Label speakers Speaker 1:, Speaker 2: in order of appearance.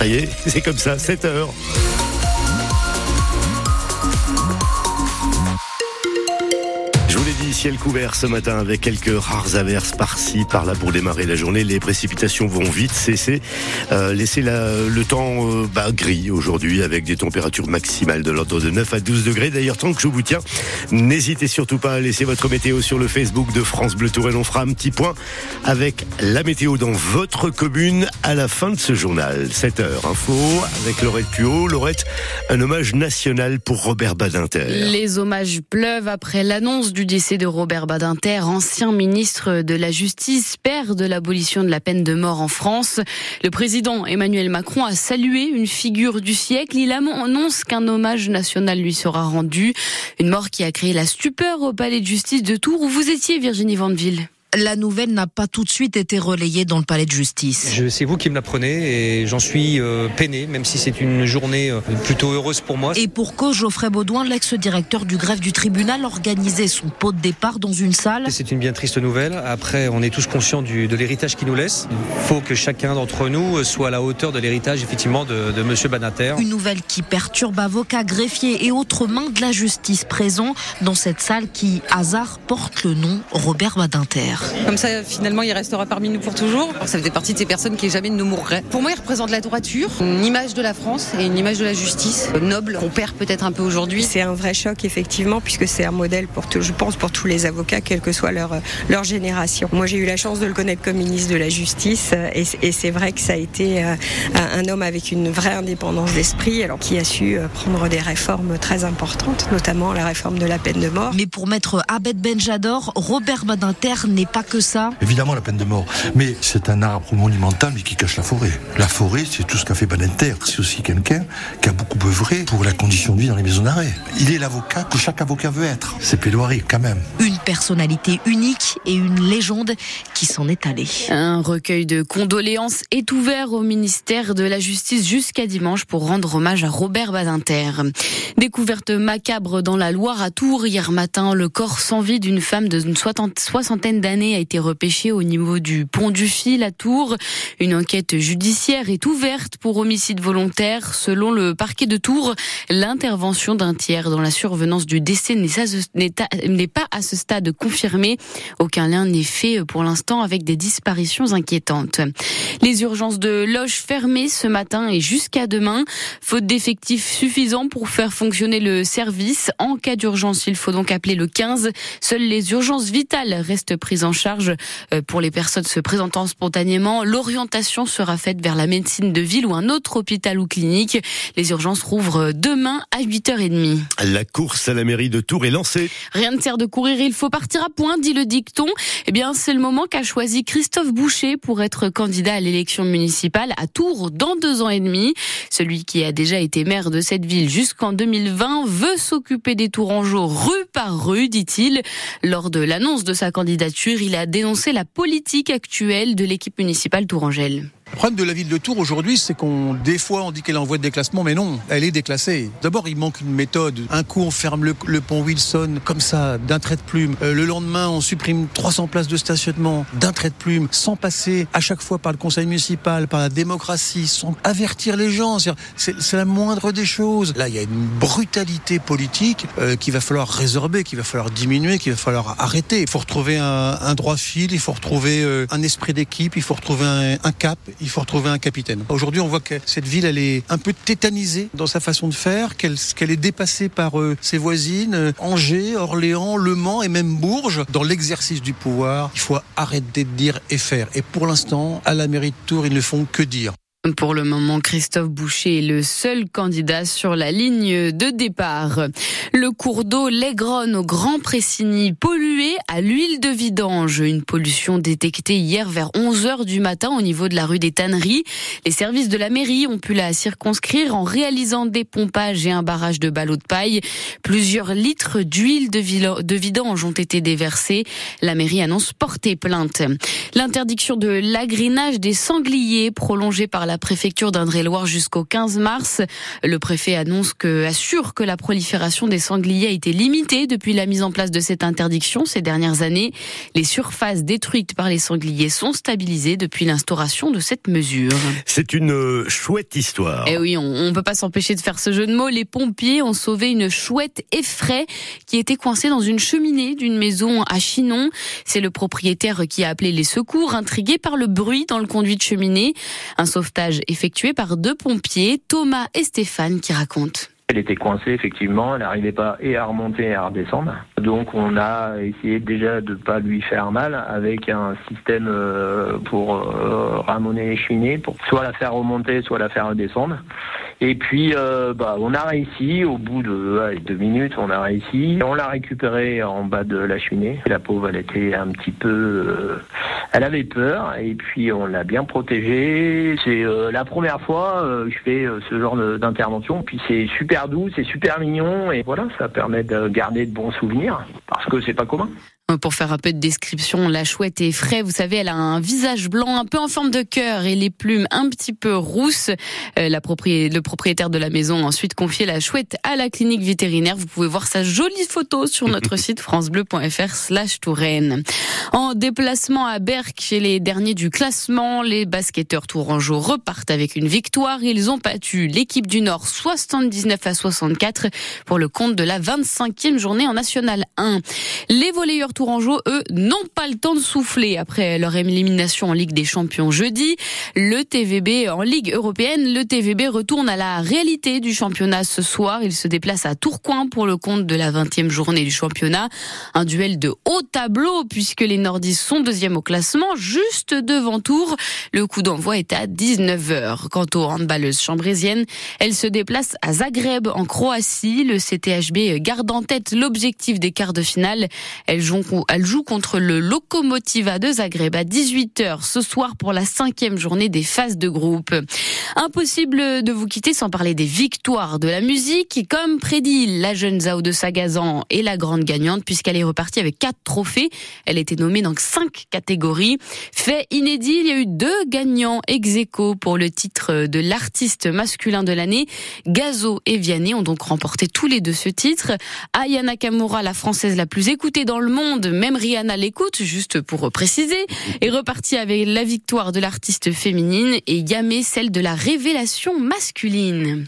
Speaker 1: Ça y est, c'est comme ça, 7 heures. Ciel couvert ce matin avec quelques rares averses par-ci, par-là pour démarrer la journée. Les précipitations vont vite cesser. Euh, laissez le temps euh, bah, gris aujourd'hui avec des températures maximales de l'ordre de 9 à 12 degrés. D'ailleurs, tant que je vous tiens, n'hésitez surtout pas à laisser votre météo sur le Facebook de France Bleu Tour et on fera un petit point avec la météo dans votre commune à la fin de ce journal. 7 heures info avec Laurette Puot. Laurette, un hommage national pour Robert Badinter.
Speaker 2: Les hommages pleuvent après l'annonce du décès de Robert Badinter, ancien ministre de la Justice, père de l'abolition de la peine de mort en France. Le président Emmanuel Macron a salué une figure du siècle. Il annonce qu'un hommage national lui sera rendu. Une mort qui a créé la stupeur au palais de justice de Tours où vous étiez, Virginie Vandeville.
Speaker 3: La nouvelle n'a pas tout de suite été relayée dans le palais de justice.
Speaker 4: C'est vous qui me l'apprenez et j'en suis euh, peiné, même si c'est une journée euh, plutôt heureuse pour moi.
Speaker 3: Et pour cause, Geoffrey Baudouin, l'ex-directeur du greffe du tribunal, organisait son pot de départ dans une salle.
Speaker 4: C'est une bien triste nouvelle. Après, on est tous conscients du, de l'héritage qu'il nous laisse. Il faut que chacun d'entre nous soit à la hauteur de l'héritage, effectivement, de, de Monsieur Banater.
Speaker 3: Une nouvelle qui perturbe avocats, greffiers et autres mains de la justice présents dans cette salle qui, hasard, porte le nom Robert Badinter.
Speaker 5: Comme ça, finalement, il restera parmi nous pour toujours. Ça faisait partie de ces personnes qui jamais ne mourraient. Pour moi, il représente la droiture, une image de la France et une image de la justice noble qu'on perd peut-être un peu aujourd'hui.
Speaker 6: C'est un vrai choc, effectivement, puisque c'est un modèle pour, je pense, pour tous les avocats, quelle que soit leur, leur génération. Moi, j'ai eu la chance de le connaître comme ministre de la Justice et, et c'est vrai que ça a été euh, un homme avec une vraie indépendance d'esprit, alors qui a su euh, prendre des réformes très importantes, notamment la réforme de la peine de mort.
Speaker 3: Mais pour mettre Abed Benjador, Robert Badinter n'est pas que ça.
Speaker 7: Évidemment la peine de mort, mais c'est un arbre monumental mais qui cache la forêt. La forêt, c'est tout ce qu'a fait Badinter. C'est aussi quelqu'un qui a beaucoup œuvré pour la condition de vie dans les maisons d'arrêt. Il est l'avocat que chaque avocat veut être. C'est plaidoirie quand même.
Speaker 3: Une personnalité unique et une légende qui s'en est allée.
Speaker 2: Un recueil de condoléances est ouvert au ministère de la Justice jusqu'à dimanche pour rendre hommage à Robert Badinter. Découverte macabre dans la Loire à Tours hier matin, le corps sans vie d'une femme d'une soixantaine d'années a été repêché au niveau du pont du Fil à Tours. Une enquête judiciaire est ouverte pour homicide volontaire. Selon le parquet de Tours, l'intervention d'un tiers dans la survenance du décès n'est pas à ce stade confirmé. Aucun lien n'est fait pour l'instant avec des disparitions inquiétantes. Les urgences de loges fermées ce matin et jusqu'à demain. Faute d'effectifs suffisants pour faire fonctionner le service. En cas d'urgence, il faut donc appeler le 15. Seules les urgences vitales restent prises en charge euh, pour les personnes se présentant spontanément. L'orientation sera faite vers la médecine de ville ou un autre hôpital ou clinique. Les urgences rouvrent demain à 8h30.
Speaker 1: La course à la mairie de Tours est lancée.
Speaker 2: Rien ne sert de courir, il faut partir à point, dit le dicton. Eh bien, c'est le moment qu'a choisi Christophe Boucher pour être candidat à l'élection municipale à Tours dans deux ans et demi. Celui qui a déjà été maire de cette ville jusqu'en 2020 veut s'occuper des Tourangeaux rue par rue, dit-il. Lors de l'annonce de sa candidature, il a dénoncé la politique actuelle de l'équipe municipale tourangelle.
Speaker 8: Le problème de la ville de Tours aujourd'hui, c'est qu'on, des fois, on dit qu'elle est en voie de déclassement, mais non, elle est déclassée. D'abord, il manque une méthode. Un coup, on ferme le, pont Wilson, comme ça, d'un trait de plume. Euh, le lendemain, on supprime 300 places de stationnement, d'un trait de plume, sans passer à chaque fois par le conseil municipal, par la démocratie, sans avertir les gens. C'est la moindre des choses. Là, il y a une brutalité politique euh, qu'il va falloir résorber, qu'il va falloir diminuer, qu'il va falloir arrêter. Il faut retrouver un, droit fil, il faut retrouver euh, un esprit d'équipe, il faut retrouver un, un cap il faut retrouver un capitaine. Aujourd'hui, on voit que cette ville, elle est un peu tétanisée dans sa façon de faire, qu'elle est dépassée par euh, ses voisines, euh, Angers, Orléans, Le Mans et même Bourges. Dans l'exercice du pouvoir, il faut arrêter de dire et faire. Et pour l'instant, à la mairie de Tours, ils ne font que dire.
Speaker 2: Pour le moment, Christophe Boucher est le seul candidat sur la ligne de départ. Le cours d'eau Légronne au Grand Pressigny pollué à l'huile de vidange. Une pollution détectée hier vers 11 heures du matin au niveau de la rue des Tanneries. Les services de la mairie ont pu la circonscrire en réalisant des pompages et un barrage de ballots de paille. Plusieurs litres d'huile de vidange ont été déversés. La mairie annonce porter plainte. L'interdiction de l'agrinage des sangliers prolongée par la préfecture d'Indre-et-Loire jusqu'au 15 mars. Le préfet annonce que, assure que la prolifération des sangliers a été limitée depuis la mise en place de cette interdiction ces dernières années. Les surfaces détruites par les sangliers sont stabilisées depuis l'instauration de cette mesure.
Speaker 1: C'est une euh, chouette histoire.
Speaker 2: Eh oui, on ne peut pas s'empêcher de faire ce jeu de mots. Les pompiers ont sauvé une chouette effraie qui était coincée dans une cheminée d'une maison à Chinon. C'est le propriétaire qui a appelé les secours, intrigué par le bruit dans le conduit de cheminée. Un sauvetage effectué par deux pompiers, Thomas et Stéphane, qui racontent.
Speaker 9: Elle était coincée, effectivement, elle n'arrivait pas et à remonter et à redescendre. Donc on a essayé déjà de ne pas lui faire mal avec un système euh, pour euh, ramener les cheminées, pour soit la faire remonter, soit la faire redescendre. Et puis, euh, bah, on a réussi, au bout de deux minutes, on a réussi. On l'a récupérée en bas de la cheminée. La pauvre, elle était un petit peu... elle avait peur, et puis on l'a bien protégée. C'est la première fois que je fais ce genre d'intervention, puis c'est super doux, c'est super mignon et voilà, ça permet de garder de bons souvenirs parce que c'est pas commun.
Speaker 2: Pour faire un peu de description, la chouette est frais. Vous savez, elle a un visage blanc un peu en forme de cœur et les plumes un petit peu rousses. Euh, le propriétaire de la maison a ensuite confié la chouette à la clinique vétérinaire. Vous pouvez voir sa jolie photo sur notre site francebleu.fr slash Touraine. En déplacement à Berck, chez les derniers du classement, les basketteurs tourangeaux repartent avec une victoire. Ils ont battu l'équipe du Nord 79 à 64 pour le compte de la 25e journée en National 1. Les volleyeurs Tourangeau, eux, n'ont pas le temps de souffler après leur élimination en Ligue des Champions jeudi. Le TVB en Ligue européenne, le TVB retourne à la réalité du championnat ce soir. Il se déplace à Tourcoing pour le compte de la 20e journée du championnat. Un duel de haut tableau puisque les nordistes sont deuxième au classement, juste devant Tours. Le coup d'envoi est à 19h. Quant aux handballeuses chambrésiennes, elles se déplacent à Zagreb en Croatie. Le CTHB garde en tête l'objectif des quarts de finale. Elles jouent elle joue contre le Lokomotiva de Zagreb à 18h ce soir pour la cinquième journée des phases de groupe. Impossible de vous quitter sans parler des victoires de la musique. Comme prédit, la jeune Zao de Sagazan est la grande gagnante puisqu'elle est repartie avec quatre trophées. Elle était nommée dans cinq catégories. Fait inédit, il y a eu deux gagnants ex aequo pour le titre de l'artiste masculin de l'année. Gazo et Vianney ont donc remporté tous les deux ce titre. Aya Nakamura, la française la plus écoutée dans le monde, même Rihanna l'écoute, juste pour préciser, est repartie avec la victoire de l'artiste féminine et Yamé celle de la révélation masculine.